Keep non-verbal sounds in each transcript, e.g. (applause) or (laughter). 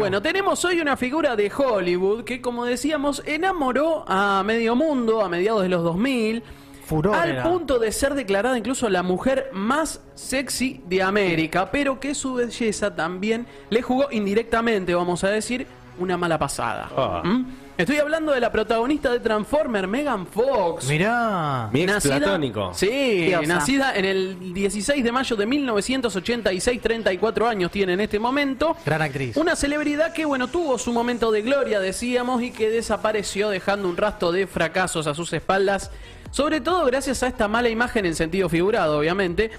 bueno, tenemos hoy una figura de Hollywood que, como decíamos, enamoró a medio mundo a mediados de los 2000. Furor al era. punto de ser declarada incluso la mujer más sexy de América, pero que su belleza también le jugó indirectamente, vamos a decir, una mala pasada. Ah. ¿Mm? Estoy hablando de la protagonista de Transformer, Megan Fox. Mirá. Mi ex Nacida- platónico. Sí, Diosa. nacida en el 16 de mayo de 1986, 34 años tiene en este momento. Gran actriz. Una celebridad que, bueno, tuvo su momento de gloria, decíamos, y que desapareció dejando un rastro de fracasos a sus espaldas, sobre todo gracias a esta mala imagen en sentido figurado, obviamente,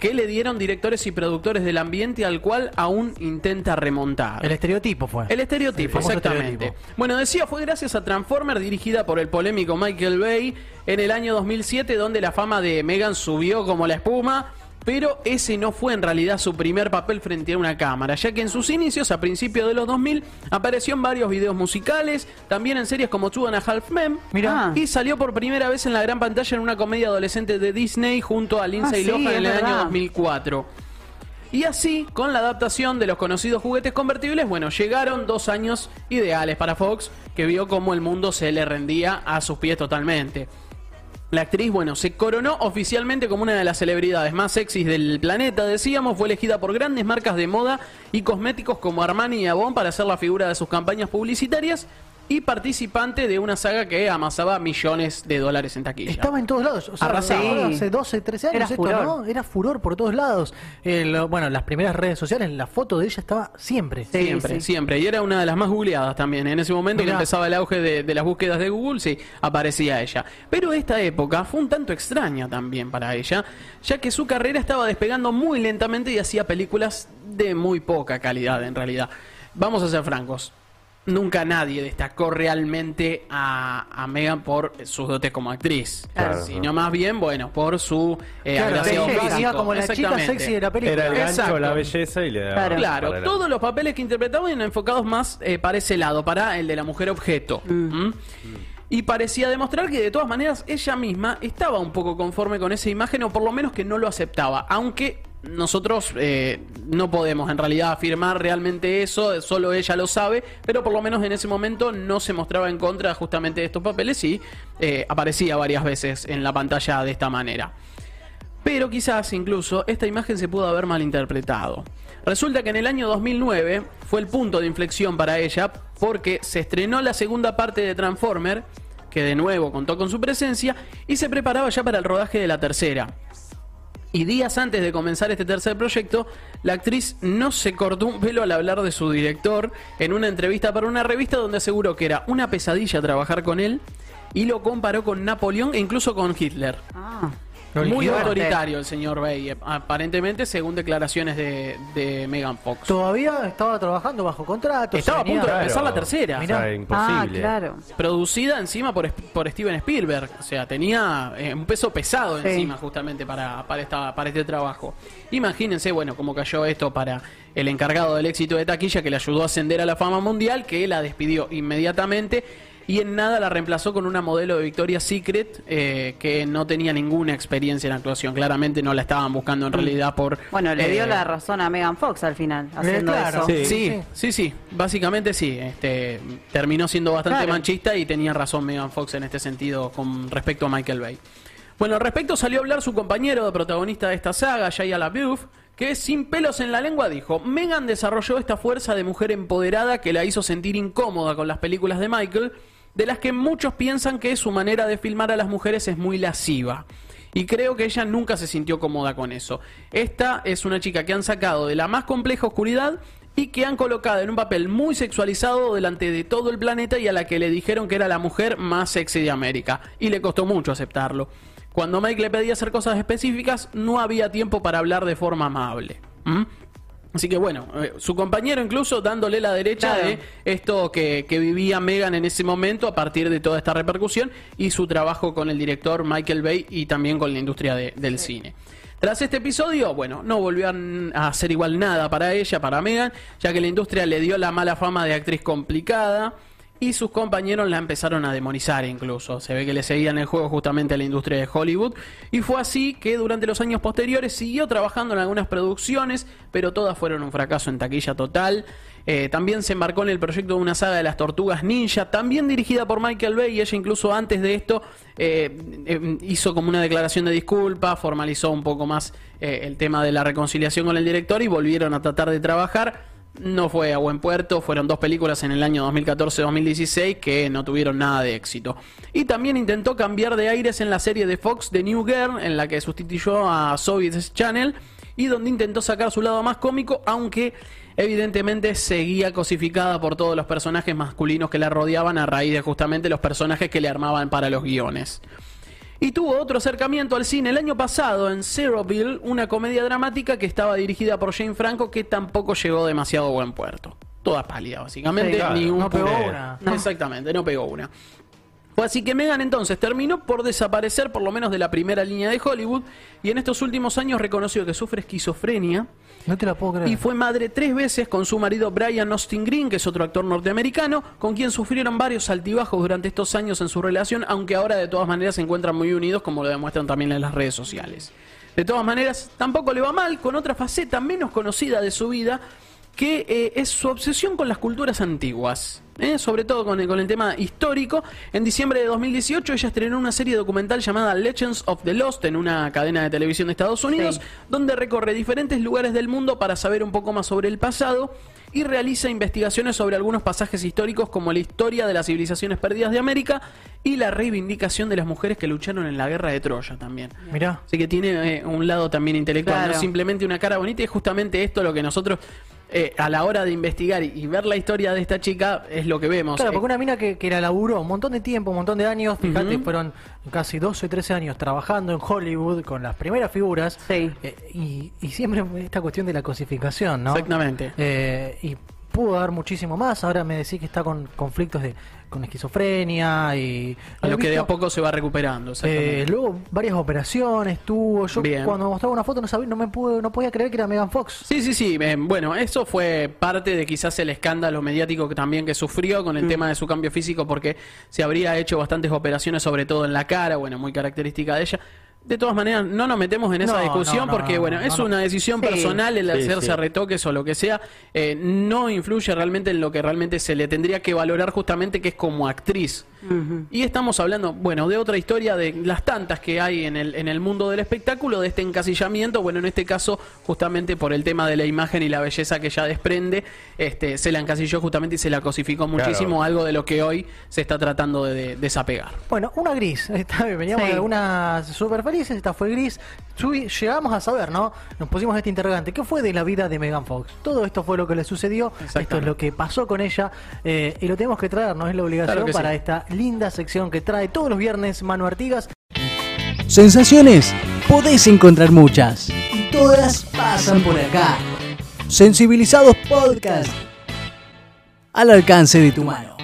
que le dieron directores y productores del ambiente al cual aún intenta remontar. El estereotipo fue. El estereotipo, El exactamente. estereotipo. Bueno, decía, fue gracias a Transformer, dirigida por el polémico Michael Bay, en el año 2007, donde la fama de Megan subió como la espuma. Pero ese no fue en realidad su primer papel frente a una cámara, ya que en sus inicios, a principios de los 2000, apareció en varios videos musicales, también en series como Two and a Half Men, Mirá. Ah. y salió por primera vez en la gran pantalla en una comedia adolescente de Disney junto a Lindsay Ah, sí, Lohan en el año verdad. 2004. Y así, con la adaptación de los conocidos juguetes convertibles, bueno, llegaron dos años ideales para Fox, que vio cómo el mundo se le rendía a sus pies totalmente. La actriz, bueno, se coronó oficialmente como una de las celebridades más sexys del planeta, decíamos, fue elegida por grandes marcas de moda y cosméticos como Armani y Avon para ser la figura de sus campañas publicitarias y participante de una saga que amasaba millones de dólares en taquilla. Estaba en todos lados. O sea, Arrasaba. Hace 12, 13 años Era esto, furor. ¿no? Era furor por todos lados. Eh, lo- bueno, las primeras redes sociales, la foto de ella estaba siempre. Sí, siempre, sí. siempre. Y era una de las más googleadas también. En ese momento que Mirá. empezaba el auge de, de las búsquedas de Google, sí, aparecía ella. Pero esta época fue un tanto extraña también para ella, ya que su carrera estaba despegando muy lentamente y hacía películas de muy poca calidad en realidad. Vamos a ser francos. Nunca nadie destacó realmente a, a Megan por sus dotes como actriz, Claro. sino más bien, bueno, por su eh, Claro, físico. como la chica sexy de la película. Era el gancho, Exacto. la belleza y le daba. Claro. todos los papeles que interpretaban eran enfocados más eh, para ese lado, para el de la mujer objeto. ¿Mm? Y parecía demostrar que de todas maneras ella misma estaba un poco conforme con esa imagen o por lo menos que no lo aceptaba, aunque nosotros eh, no podemos en realidad afirmar realmente eso, solo ella lo sabe, pero por lo menos en ese momento no se mostraba en contra justamente de estos papeles y eh, aparecía varias veces en la pantalla de esta manera. Pero quizás incluso esta imagen se pudo haber malinterpretado. Resulta que en el año 2009 fue el punto de inflexión para ella porque se estrenó la segunda parte de Transformer, que de nuevo contó con su presencia, y se preparaba ya para el rodaje de la tercera. Y días antes de comenzar este tercer proyecto, la actriz no se cortó un pelo al hablar de su director en una entrevista para una revista donde aseguró que era una pesadilla trabajar con él y lo comparó con Napoleón e incluso con Hitler. Ah. Muy autoritario el señor Bay, eh, aparentemente, según declaraciones de, de Megan Fox. Todavía estaba trabajando bajo contrato. Estaba a punto de empezar la tercera. O sea, Mirá. imposible. Ah, claro. Producida encima por, por Steven Spielberg. O sea, tenía eh, un peso pesado Sí. encima justamente para, para, esta, para este trabajo. Imagínense, bueno, cómo cayó esto para el encargado del éxito de taquilla que le ayudó a ascender a la fama mundial, que la despidió inmediatamente y en nada la reemplazó con una modelo de Victoria's Secret eh, que no tenía ninguna experiencia en actuación. Claramente no la estaban buscando en realidad por... Bueno, le dio eh, la razón a Megan Fox al final, haciendo claro. eso. Sí. Sí, sí, sí, básicamente sí. Este, terminó siendo bastante Claro. manchista y tenía razón Megan Fox en este sentido con respecto a Michael Bay. Bueno, al respecto salió a hablar su compañero de protagonista de esta saga, Shia LaBeouf, que sin pelos en la lengua dijo, Megan desarrolló esta fuerza de mujer empoderada que la hizo sentir incómoda con las películas de Michael, de las que muchos piensan que su manera de filmar a las mujeres es muy lasciva. Y creo que ella nunca se sintió cómoda con eso. Esta es una chica que han sacado de la más compleja oscuridad y que han colocado en un papel muy sexualizado delante de todo el planeta y a la que le dijeron que era la mujer más sexy de América. Y le costó mucho aceptarlo. Cuando Mike le pedía hacer cosas específicas, no había tiempo para hablar de forma amable. ¿Mm? Así que bueno, eh, su compañero incluso dándole la derecha Claro. de esto que, que vivía Megan en ese momento a partir de toda esta repercusión y su trabajo con el director Michael Bay y también con la industria de- del cine. Tras este episodio, bueno, no volvió a hacer igual nada para ella, para Megan, ya que la industria le dio la mala fama de actriz complicada y sus compañeros la empezaron a demonizar incluso. Se ve que le seguían el juego justamente a la industria de Hollywood. Y fue así que durante los años posteriores siguió trabajando en algunas producciones, pero todas fueron un fracaso en taquilla total. Eh, también se embarcó en el proyecto de una saga de las tortugas ninja, también dirigida por Michael Bay, y ella incluso antes de esto eh, eh, hizo como una declaración de disculpa, formalizó un poco más el tema de la reconciliación con el director y volvieron a tratar de trabajar. No fue a buen puerto, fueron dos películas en el año 2014-2016 que no tuvieron nada de éxito. Y también intentó cambiar de aires en la serie de Fox The New Girl, en la que sustituyó a Soviet Channel y donde intentó sacar su lado más cómico, aunque evidentemente seguía cosificada por todos los personajes masculinos que la rodeaban a raíz de justamente los personajes que le armaban para los guiones. Y tuvo otro acercamiento al cine el año pasado en Zeroville, una comedia dramática que estaba dirigida por Jane Franco que tampoco llegó demasiado buen puerto. Toda pálida, básicamente. ni un no pegó una. Exactamente, no pegó una. Fue así que Megan entonces terminó por desaparecer por lo menos de la primera línea de Hollywood y en estos últimos años reconoció que sufre esquizofrenia. No te la puedo creer. Y fue madre tres veces con su marido Brian Austin Green, que es otro actor norteamericano, con quien sufrieron varios altibajos durante estos años en su relación, aunque ahora de todas maneras se encuentran muy unidos, como lo demuestran también en las redes sociales. De todas maneras, tampoco le va mal con otra faceta menos conocida de su vida, que eh, es su obsesión con las culturas antiguas. ¿eh? sobre todo con el, con el tema histórico. En diciembre de 2018 ella estrenó una serie documental llamada Legends of the Lost en una cadena de televisión de Estados Unidos, donde recorre diferentes lugares del mundo para saber un poco más sobre el pasado y realiza investigaciones sobre algunos pasajes históricos como la historia de las civilizaciones perdidas de América y la reivindicación de las mujeres que lucharon en la guerra de Troya también. Mirá. Así que tiene eh, un lado también intelectual, no simplemente una cara bonita y es justamente esto lo que nosotros eh, a la hora de investigar y, ver la historia de esta chica es lo que vemos. Claro, Eh, porque una mina que, que la laburó un montón de tiempo, un montón de años, fíjate, fueron casi 12 o 13 años trabajando en Hollywood con las primeras figuras. Sí. eh, y, y siempre esta cuestión de la cosificación, ¿no? Exactamente. Eh, y pudo dar muchísimo más. Ahora me decís que está con conflictos de con esquizofrenia y. a lo que de a poco se va recuperando. eh, luego varias operaciones tuvo. Yo Bien. cuando me mostraba una foto no sabía, no me pude, no podía creer que era Megan Fox. Sí, sí, sí. eh, bueno, eso fue parte de quizás el escándalo mediático que también que sufrió con el tema de su cambio físico porque se habría hecho bastantes operaciones, sobre todo en la cara, bueno, muy característica de ella. De todas maneras, no nos metemos en esa No, discusión no, no, porque, no, bueno, no, es no. una decisión Sí. personal el Sí, hacerse sí. retoques o lo que sea. eh, no influye realmente en lo que realmente se le tendría que valorar justamente que es como actriz. Y estamos hablando, bueno, de otra historia, de las tantas que hay en el, en el mundo del espectáculo, de este encasillamiento, bueno, en este caso, justamente por el tema de la imagen y la belleza que ella desprende, este, se la encasilló justamente y se la cosificó muchísimo, algo de lo que hoy se está tratando de, de desapegar. Bueno, una gris. (laughs) Esta, veníamos Sí. de algunas súper felices, esta fue gris. Llegamos a saber, ¿no? Nos pusimos este interrogante. ¿Qué fue de la vida de Megan Fox? Todo esto fue lo que le sucedió. Esto es lo que pasó con ella. eh, y lo tenemos que traer, ¿no? Es la obligación Claro para sí. esta linda sección que trae todos los viernes Manu Artigas. Sensaciones, podés encontrar muchas. Y todas pasan por acá. Sensibilizados Podcast. Al alcance de tu mano.